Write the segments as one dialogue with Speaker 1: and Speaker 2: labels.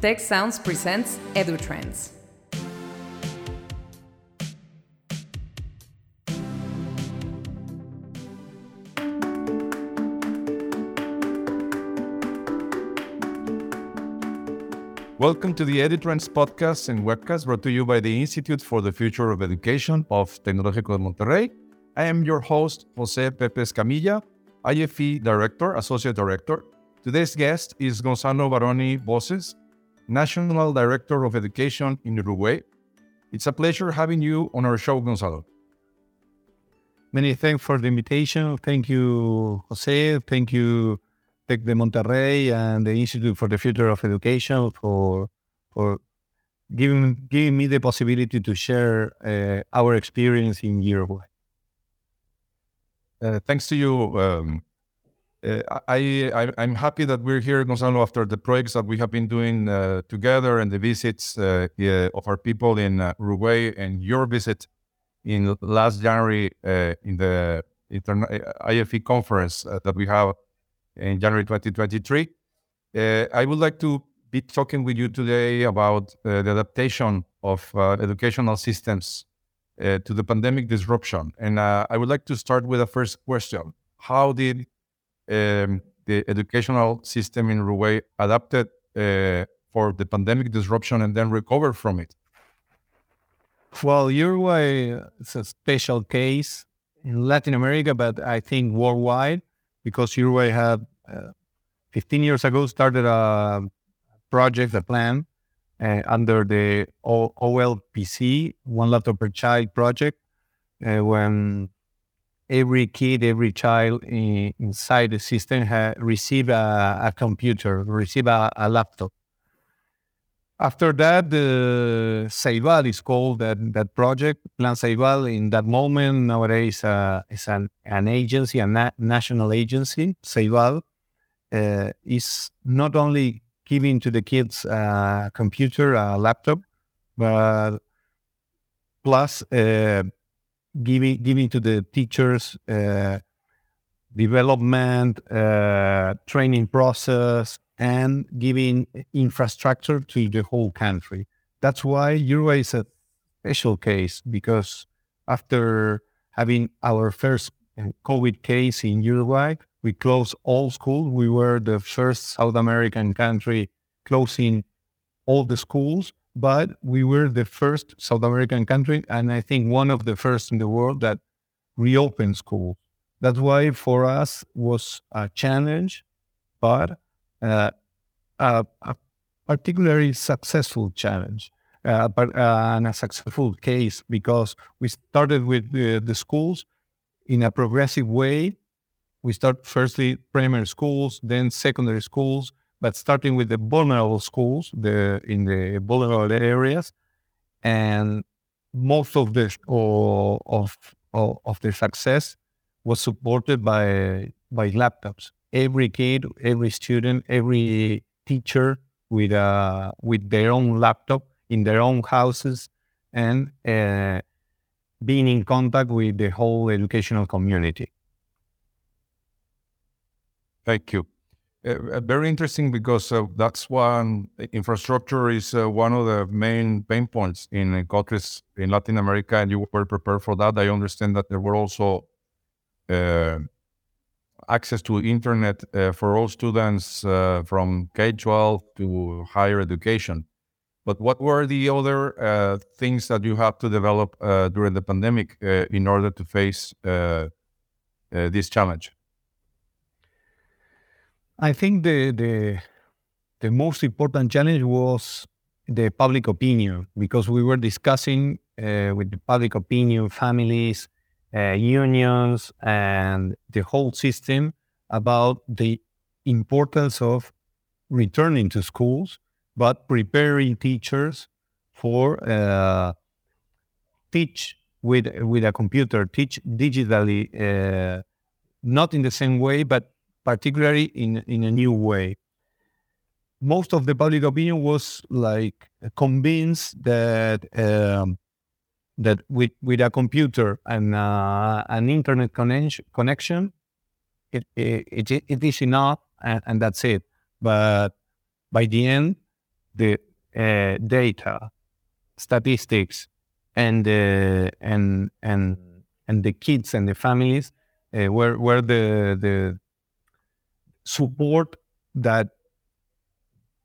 Speaker 1: Tec Sounds presents EduTrends.
Speaker 2: Welcome to the EduTrends podcast and webcast brought to you by the Institute for the Future of Education of Tecnológico de Monterrey. I am your host, Jose Pepe Escamilla, IFE Director, Associate Director. Today's guest is Gonzalo Baroni Boces, National Director of Education in Uruguay. It's a pleasure having you on our show, Gonzalo.
Speaker 3: Many thanks for the invitation. Thank you, Jose. Thank you, Tec de Monterrey and the Institute for the Future of Education for for giving giving me the possibility to share uh, our experience in Uruguay.
Speaker 2: Uh, thanks to you. Um, uh, I, I am happy that we're here, Gonzalo, after the projects that we have been doing uh, together and the visits uh, of our people in uh, Uruguay and your visit in last January in the Interna- IFE conference that we have in January 2023. Uh, I would like to be talking with you today about uh, the adaptation of uh, educational systems uh, to the pandemic disruption. And uh, I would like to start with the first question. How did um, the educational system in Uruguay adapted uh, for the pandemic disruption and then recover from it?
Speaker 3: Well, Uruguay is a special case in Latin America, but I think worldwide because Uruguay had uh, 15 years ago started a project, a plan uh, under the o- OLPC, One Laptop Per Child project, uh, when every kid, every child in, inside the system had received a, a computer, received a, a, laptop. After that, the Ceibal is called that, that project, Plan Ceibal. In that moment, nowadays, uh, is an, an agency, a na- national agency, Ceibal, uh, is not only giving to the kids a computer, a laptop, but plus uh, giving giving to the teachers uh, development, uh, training process, and giving infrastructure to the whole country. That's why Uruguay is a special case because after having our first COVID case in Uruguay, we closed all schools. We were the first South American country closing all the schools, but we were the first South American country, and I think one of the first in the world that reopened schools. That's why for us was a challenge, but uh, a, a, particularly successful challenge, uh, but uh, and a successful case because we started with the, the schools in a progressive way. We start firstly primary schools, then secondary schools, but starting with the vulnerable schools, the in the vulnerable areas, and most of the of of, of the success was supported by by laptops every kid, every student, every teacher with uh, with their own laptop in their own houses and uh, being in contact with the whole educational community.
Speaker 2: Thank you. Uh, uh very interesting because uh, that's one infrastructure is uh, one of the main pain points in countries in Latin America, and you were prepared for that. I understand that there were also uh, access to internet uh, for all students uh, from K-12 to higher education. But what were the other uh, things that you had to develop uh, during the pandemic uh, in order to face uh, this challenge?
Speaker 3: I think the, the the most important challenge was the public opinion because we were discussing with the public opinion, families, uh, unions and the whole system about the importance of returning to schools, but preparing teachers for uh, teach with with a computer, teach digitally, uh, not in the same way, but particularly in in a new way. Most of the public opinion was like convinced that um, that with, with a computer and uh, an internet connection, it, it, it, it is enough and, and, that's it. But by the end, the uh, data, statistics, and uh, and and and the kids and the families uh, were were the the support that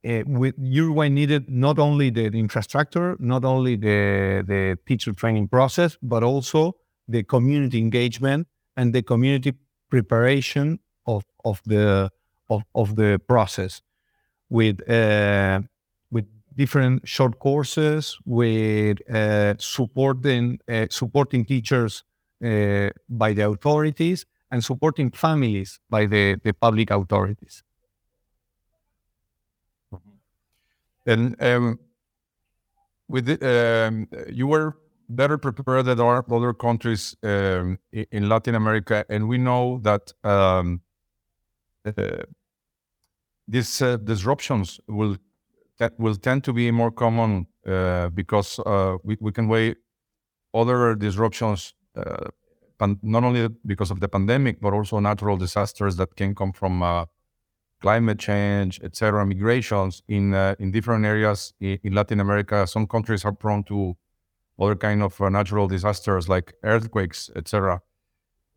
Speaker 3: uh, Uruguay needed not only the infrastructure, not only the the teacher training process, but also the community engagement and the community preparation of of the of, of the process with uh, with different short courses with uh, supporting supporting teachers by the authorities and supporting families by the, the public authorities.
Speaker 2: And um, with it, um, you were better prepared than other countries um, in Latin America, and we know that um, uh, these uh, disruptions will that will tend to be more common uh, because uh, we, we can weigh other disruptions uh, not only because of the pandemic, but also natural disasters that can come from uh, climate change, etc., migrations in uh, in different areas in, in, Latin America. Some countries are prone to other kind of uh, natural disasters like earthquakes, etc.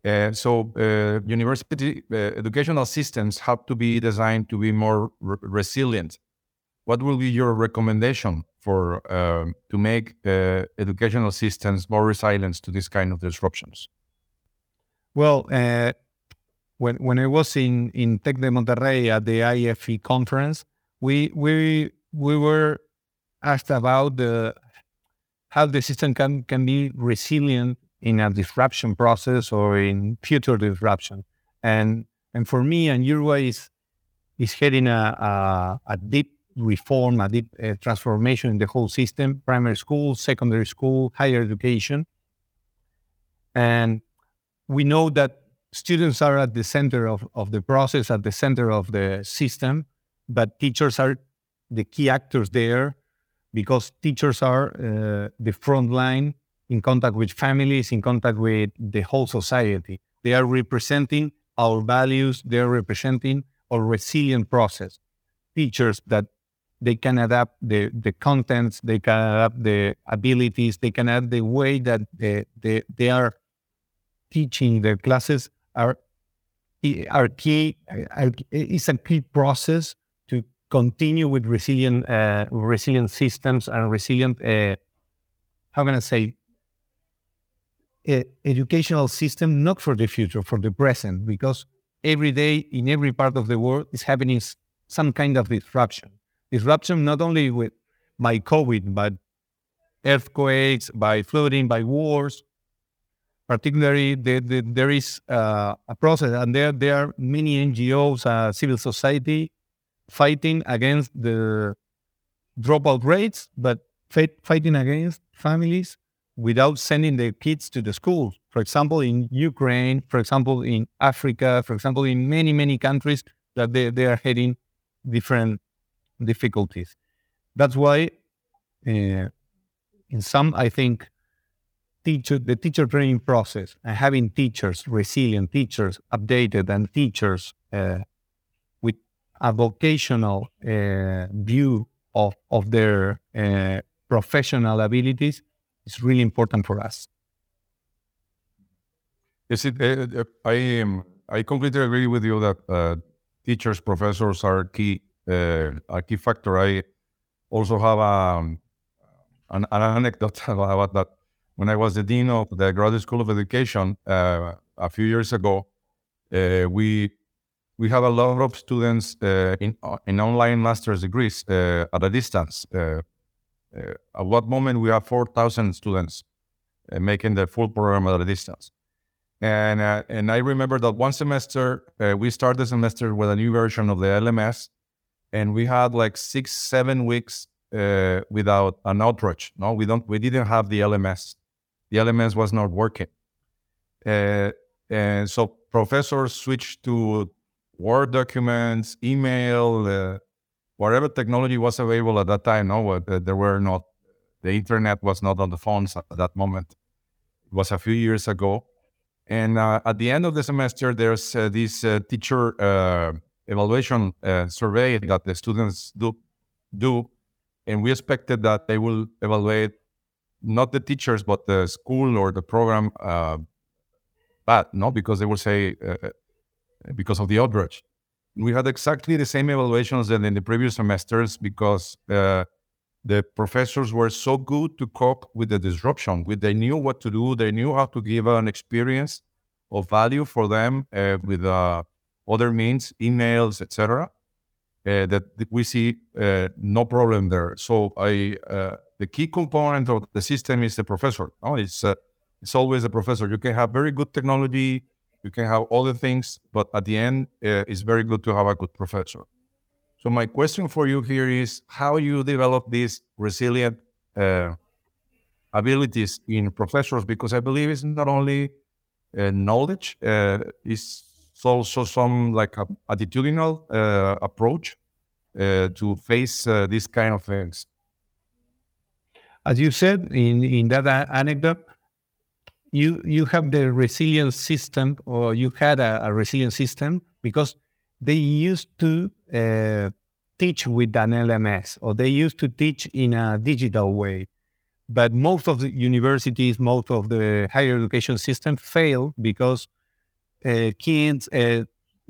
Speaker 2: Uh, so uh, university uh, educational systems have to be designed to be more re- resilient. What will be your recommendation for um, to make educational systems more resilient to this kind of disruptions?
Speaker 3: Well, uh, when when I was in in Tec de Monterrey at the IFE conference, we we we were asked about the how the system can can be resilient in a disruption process or in future disruption. And and for me, and Uruguay is is heading a a, a deep reform, a deep uh, transformation in the whole system: primary school, secondary school, higher education, and we know that students are at the center of, of the process, at the center of the system, but teachers are the key actors there because teachers are uh, the front line in contact with families, in contact with the whole society. They are representing our values, they're representing our resilient process. Teachers that they can adapt the, the contents, they can adapt the abilities, they can adapt the way that they, they, they are teaching the classes are are key is a key process to continue with resilient uh, resilient systems and resilient uh, how can I say educational system not for the future for the present because every day in every part of the world is happening some kind of disruption. Disruption not only with by COVID but earthquakes by flooding by wars particularly the, the, there is uh, a process and there, there are many ngos uh, civil society fighting against the dropout rates but fighting against families without sending their kids to the school for example in ukraine for example in africa for example in many many countries that they, they are having different difficulties. That's why uh, in some i think teacher, the teacher training process and having teachers, resilient teachers, updated and teachers uh, with a vocational uh, view of, of their uh, professional abilities is really important for us.
Speaker 2: Yes, it, uh, uh, I um, I completely agree with you that uh, teachers, professors are key a key factor. I also have um, an, an anecdote about that when I was the dean of the Graduate School of Education uh, a few years ago, uh, we we have a lot of students uh, in uh, in online master's degrees uh, at a distance. Uh, at what moment we have four thousand students making the full program at a distance, and and I remember that one semester we started the semester with a new version of the LMS, and we had like six seven weeks without an outreach. No, we don't we didn't have the LMS the LMS was not working. Uh, and so professors switched to Word documents, email, uh, whatever technology was available at that time. No, uh, there were not, the internet was not on the phones at that moment. It was a few years ago. And uh, at the end of the semester, there's uh, this uh, teacher evaluation survey that the students do, do and we expected that they will evaluate not the teachers but the school or the program uh, bad, no, because they will say uh, uh because of the outrage. We had exactly the same evaluations than in the previous semesters because uh, the professors were so good to cope with the disruption. With they knew what to do, they knew how to give an experience of value for them uh, with uh, other means, emails, etc. Uh, that we see uh, no problem there. So I, the key component of the system is the professor. Oh, it's uh, it's always a professor. You can have very good technology, you can have all the things, but at the end, it's very good to have a good professor. So my question for you here is how you develop these resilient uh, abilities in professors, because I believe it's not only uh, knowledge, uh, it's also some like a attitudinal uh, approach uh, to face uh, these kind of things.
Speaker 3: As you said in, in that anecdote, you you have the resilience system, or you had a, a resilient system because they used to uh, teach with an LMS or they used to teach in a digital way. But most of the universities, most of the higher education system failed because uh, kids uh,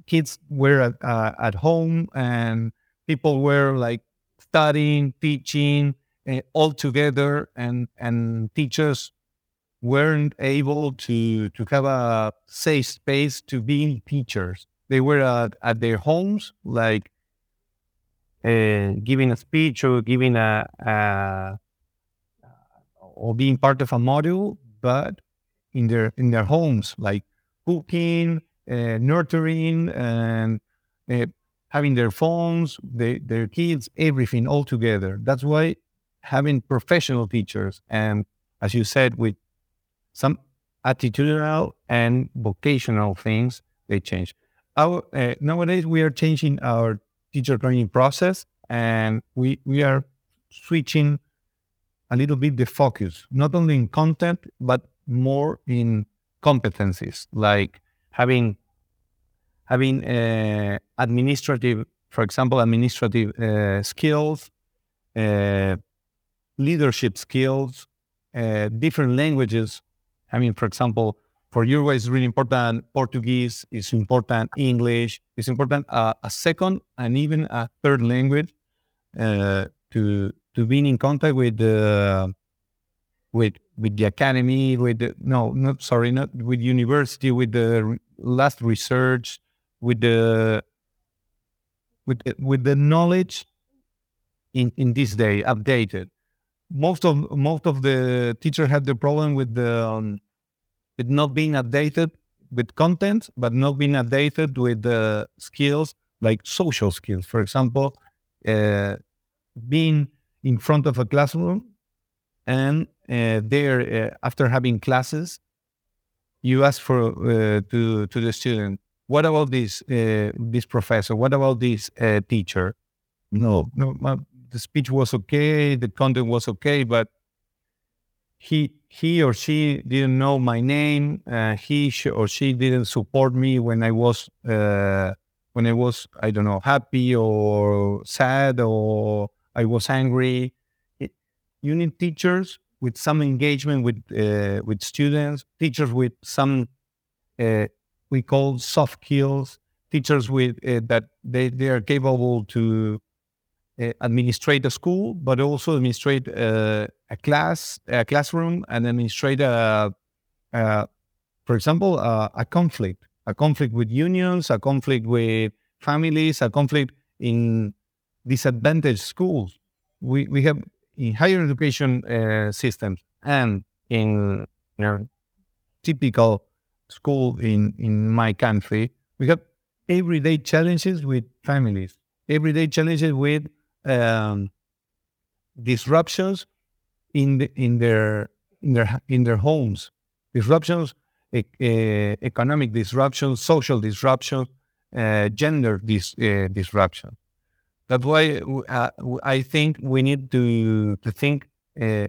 Speaker 3: kids were at, uh, at home and people were like studying, teaching uh, all together, and and teachers weren't able to to have a safe space to be teachers they were at, at their homes, like uh, giving a speech or giving a, a, or being part of a module, but in their in their homes, like cooking, uh, nurturing, and uh, having their phones, they, their kids, everything all together. That's why having professional teachers and, as you said, with some attitudinal and vocational things, they change. Our uh, nowadays we are changing our teacher training process and we we are switching a little bit the focus not only in content but more in competencies like having having uh, administrative for example administrative uh, skills uh, leadership skills uh, different languages i mean for example for Uruguay, it's really important Portuguese, it's important English, it's important uh, a second and even a third language uh, to to be in contact with the with with the academy, with the, no, not sorry, not with university, with the last research, with the with with the knowledge in in this day updated. Most of most of the teachers have the problem with the um, with not being updated with content, but not being updated with the skills like social skills. For example, uh, being in front of a classroom and uh, there, uh, after having classes, you ask for uh, to to the student, "What about this uh, this professor? What about this uh, teacher?" No, no, the speech was okay, the content was okay, but he he or she didn't know my name. Uh, he or she didn't support me when I was uh, when I was I don't know happy or sad or I was angry. It, you need teachers with some engagement with uh, with students, teachers with some uh, we call soft skills, teachers with uh, that they, they are capable to uh, administrate a school, but also administrate uh, a class, a classroom, and administrate a, a for example, a conflict, a conflict with unions, a conflict with families, a conflict in disadvantaged schools. We we have in higher education uh, systems and in you know, typical school in in my country, we have everyday challenges with families, everyday challenges with um, disruptions in the, in their in their in their homes, disruptions, e- economic disruptions, social disruptions, uh, gender dis- uh, disruption. That's why uh, I think we need to to think uh,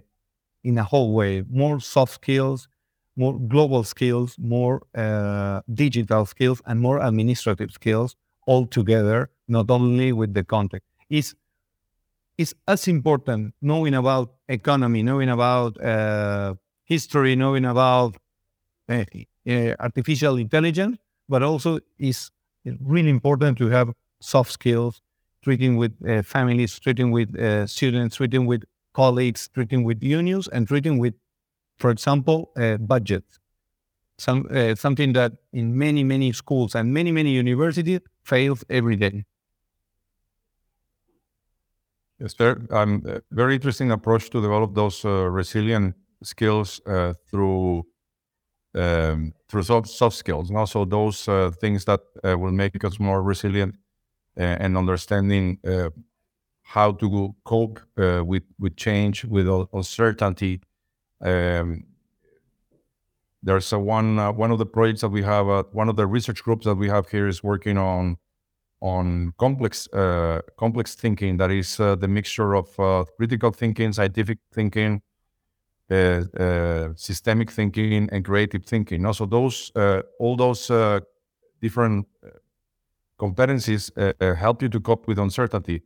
Speaker 3: in a whole way, more soft skills, more global skills, more uh, digital skills, and more administrative skills all together, not only with the context. Is it's as important knowing about economy, knowing about uh, history, knowing about uh, uh, artificial intelligence, but also is really important to have soft skills, treating with uh, families, treating with uh, students, treating with colleagues, treating with unions, and treating with, for example, uh, budgets. Some, something that in many, many schools and many, many universities fails every day.
Speaker 2: Yes, very, um, very interesting approach to develop those uh, resilient skills uh, through um, through soft, soft skills, and also those uh, things that uh, will make us more resilient uh, and understanding uh, how to cope with with change, with uncertainty. Um, there's a one one of the projects that we have, one of the research groups that we have here is working on on complex uh, complex thinking. That is uh, the mixture of uh, critical thinking scientific thinking uh, uh, systemic thinking and creative thinking. Also those uh, all those different competencies help you to cope with uncertainty.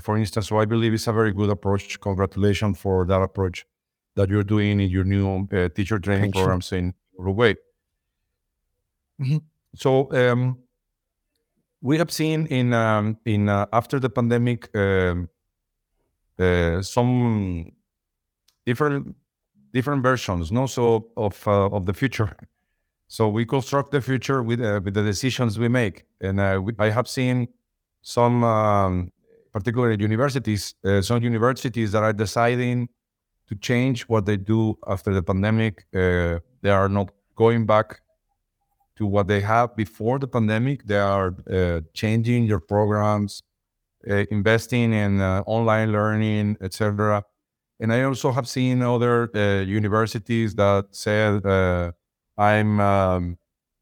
Speaker 2: For instance so i believe it's a very good approach. Congratulations for that approach that you're doing in your new teacher training Thank programs you. in uruguay. Mm-hmm. so um, we have seen in um, in uh, after the pandemic um, uh, some different different versions, no, so of uh, of the future. So we construct the future with uh, with the decisions we make, and uh, we, I have seen some, um, particularly universities, some universities that are deciding to change what they do after the pandemic. they are not going back to what they have before the pandemic. They are uh, changing your programs, uh, investing in uh, online learning, etc. And I also have seen other uh, universities that said, uh, "I'm um,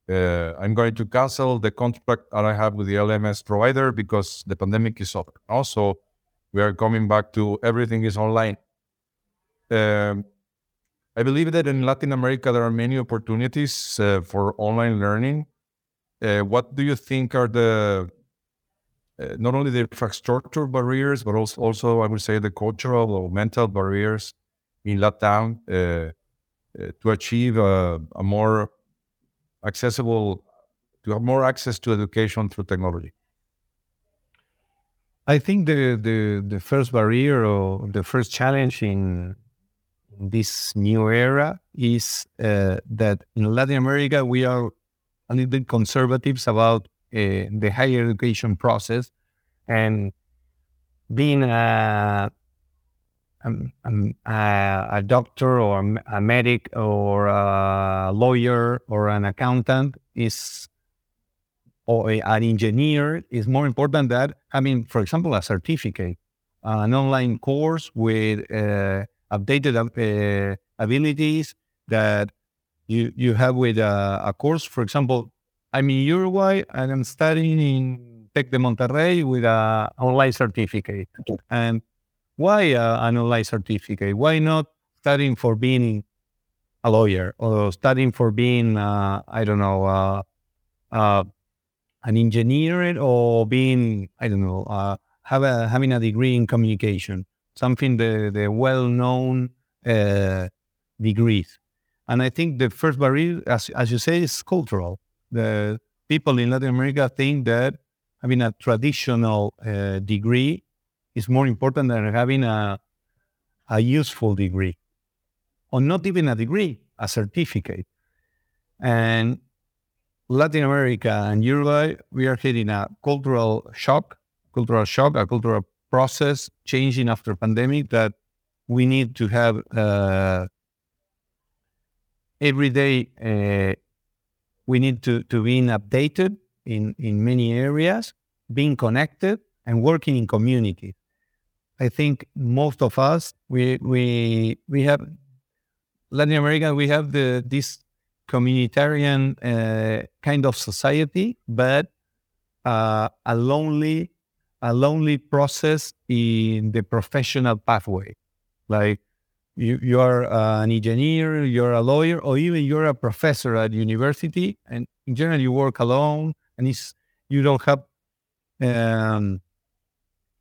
Speaker 2: uh, I'm going to cancel the contract that I have with the LMS provider because the pandemic is over." Also, we are coming back to everything is online. Um, I believe that in Latin America there are many opportunities uh, for online learning. Uh, what do you think are the uh, not only the infrastructure barriers, but also, also I would say the cultural or mental barriers in Latam uh, uh, to achieve a, a, more accessible, to have more access to education through technology?
Speaker 3: I think the the, the first barrier or the first challenge in this new era is uh, that in Latin America we are a little bit conservatives about uh, the higher education process. And being a, a, a, doctor or a medic or a lawyer or an accountant is or an engineer is more important than having, for example, a certificate, an online course with uh, updated uh, abilities that you you have with a, a, course. For example, I'm in Uruguay and I'm studying in Tec de Monterrey with an online certificate. And why uh, an online certificate? Why not studying for being a lawyer or studying for being uh, I don't know uh, uh an engineer or being I don't know uh, have a, having a degree in communication? Something the, the well-known uh, degrees. And I think the first barrier, as, as you say, is cultural. The people in Latin America think that having a traditional uh, degree is more important than having a, a useful degree, or not even a degree, a certificate. And Latin America and Uruguay, we are hitting a cultural shock, cultural shock, a cultural process changing after pandemic that we need to have uh, every day. Uh, we need to to being updated in in many areas, being connected, and working in community. I think most of us we we we have Latin America. We have the this communitarian uh, kind of society, but uh, a lonely a lonely process in the professional pathway. Like you, you are an engineer, you're a lawyer, or even you're a professor at university, and in general you work alone, and it's you don't have um,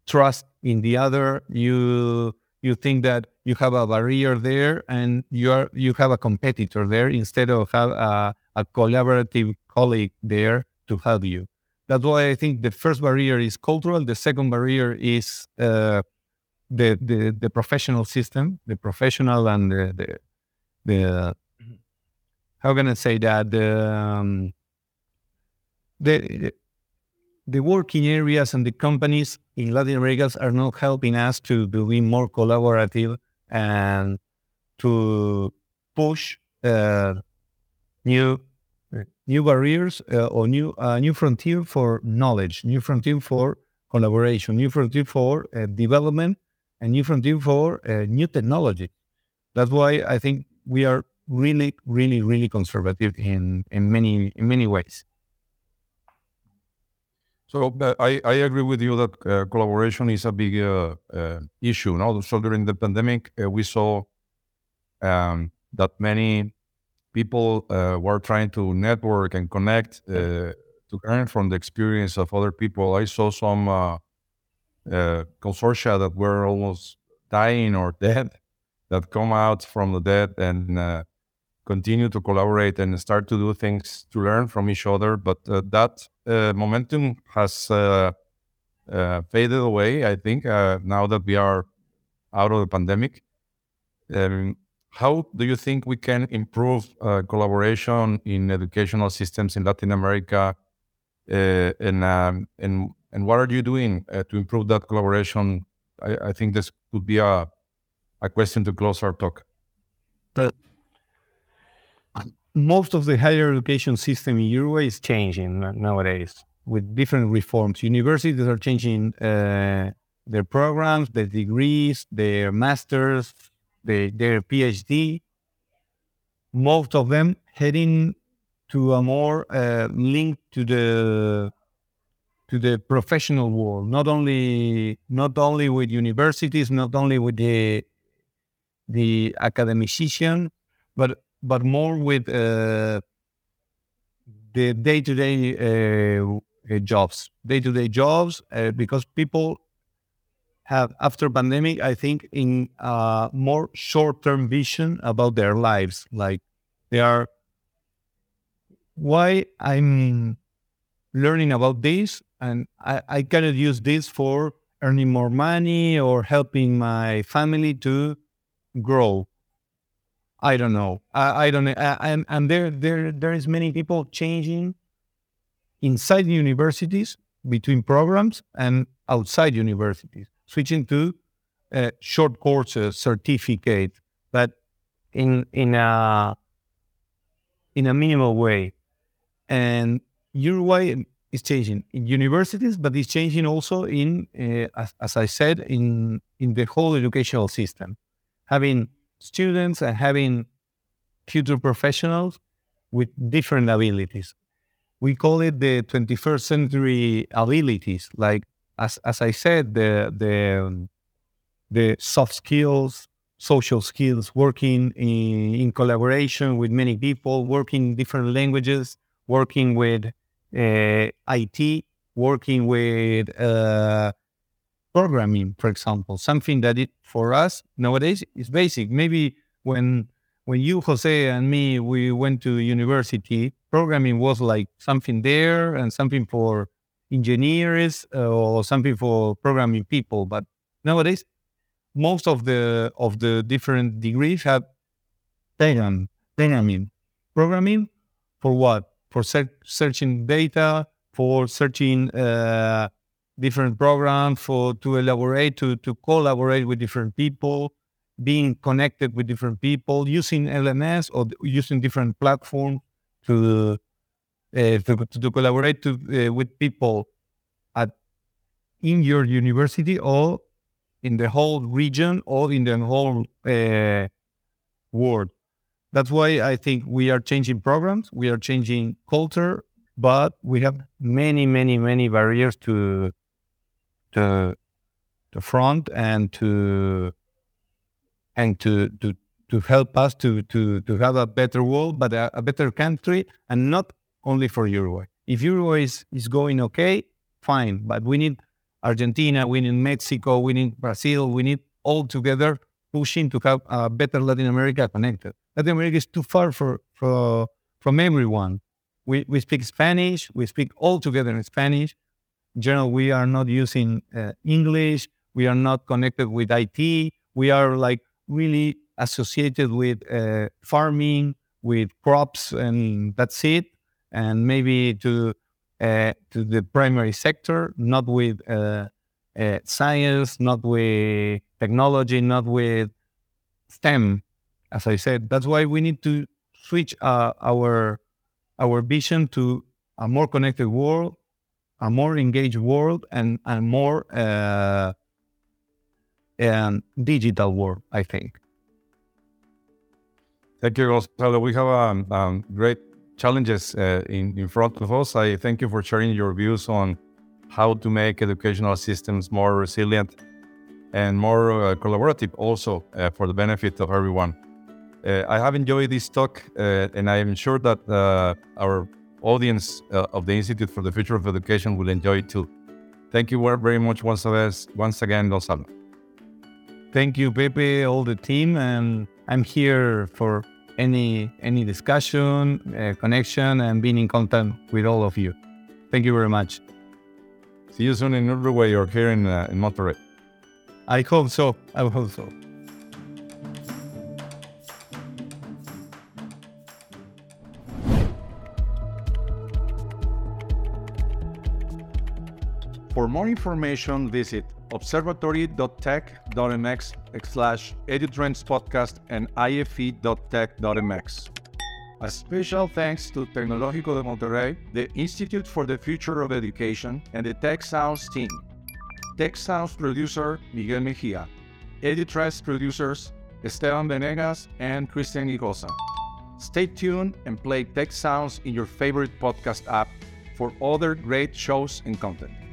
Speaker 3: trust In the other, you you think that you have a barrier there and you are you have a competitor there instead of have a, a collaborative colleague there to help you. That's why I think the first barrier is cultural. The second barrier is uh, the, the the professional system, the professional and the the, the how can I say that the um, the the working areas and the companies in Latin America are not helping us to, to be more collaborative and to push uh, new new barriers uh, or new uh, new frontier for knowledge, new frontier for collaboration, new frontier for uh, development, and new frontier for uh, new technology. That's why I think we are really, really, really conservative in in many in many ways.
Speaker 2: So I, I agree with you that uh, collaboration is a big uh, issue. No? So during the pandemic, we saw um, that many people uh, were trying to network and connect to learn from the experience of other people. I saw some consortia that were almost dying or dead that come out from the dead and continue to collaborate and start to do things to learn from each other. But uh, that uh, momentum has uh, uh faded away, I think, uh, now that we are out of the pandemic. Um, how do you think we can improve uh, collaboration in educational systems in Latin America? and, um, and, and what are you doing to improve that collaboration? I, I think this could be a, a question to close our talk.
Speaker 3: But most of the higher education system in Uruguay is changing nowadays with different reforms. Universities are changing uh, their programs, their degrees, their masters, their, their PhD. Most of them heading to a more uh, link to the to the professional world. Not only not only with universities, not only with the the academician, but but more with uh, the day-to-day uh, jobs, day-to-day jobs, uh, because people have after pandemic, I think, in a more short-term vision about their lives. Like they are, why I'm learning about this, and I, I cannot use this for earning more money or helping my family to grow I don't know. I, I don't know. and, and there, there, there is many people changing inside universities between programs and outside universities, switching to short courses, certificate, but in in a in a minimal way. And Uruguay is changing in universities, but it's changing also in, uh, as, as I said, in in the whole educational system, having students and having future professionals with different abilities. We call it the 21st century abilities. Like as as I said, the the the soft skills, social skills, working in, in collaboration with many people, working different languages, working with uh, IT, working with uh, programming, for example, something that it for us nowadays is basic. Maybe when when you, Jose, and me, we went to university, programming was like something there and something for engineers uh, or something for programming people. But nowadays, most of the of the different degrees have programming. Programming for what? For ser- searching data, for searching uh, different programs for to elaborate to to collaborate with different people being connected with different people using lms or using different platforms to uh, to, to, collaborate to, uh, with people at in your university or in the whole region or in the whole uh, world. That's why i think we are changing programs we are changing culture but we have many many many barriers to the the front and to and to to to help us to to to have a better world, but a, a better country, and not only for Uruguay. If Uruguay is, is going okay, fine, but we need Argentina, we need Mexico, we need Brazil, we need all together pushing to have a better Latin America connected. Latin America is too far for, for from everyone. We, we speak Spanish, we speak all together in Spanish. In general, we are not using uh, English, we are not connected with IT, we are like really associated with uh, farming, with crops, and that's it. And maybe to uh, to the primary sector, not with uh, uh, science, not with technology, not with STEM. As I said, that's why we need to switch uh, our our vision to a more connected world, a more engaged world, and a more uh, um, digital world. I think.
Speaker 2: Thank you, Gonzalo. We have um, um, great challenges uh, in, in front of us. I thank you for sharing your views on how to make educational systems more resilient and more uh, collaborative also uh, for the benefit of everyone. Uh, I have enjoyed this talk uh, and I am sure that uh, our audience of the Institute for the Future of Education will enjoy it too. Thank you very much once, once again, Gonzalo.
Speaker 3: Thank you, Pepe, all the team, and I'm here for any any discussion, uh, connection, and being in contact with all of you. Thank you very much.
Speaker 2: See you soon in Uruguay or here in, uh, in Monterrey.
Speaker 3: I hope so. I hope so.
Speaker 2: For more information, visit observatory.tec.mx slash edutrends podcast and ife.tec.mx. A special thanks to Tecnológico de Monterrey, the Institute for the Future of Education, and the Tec Sounds team. Tec Sounds producer Miguel Mejia. Edutrends producers Esteban Venegas and Christian Igosa. Stay tuned and play Tec Sounds in your favorite podcast app for other great shows and content.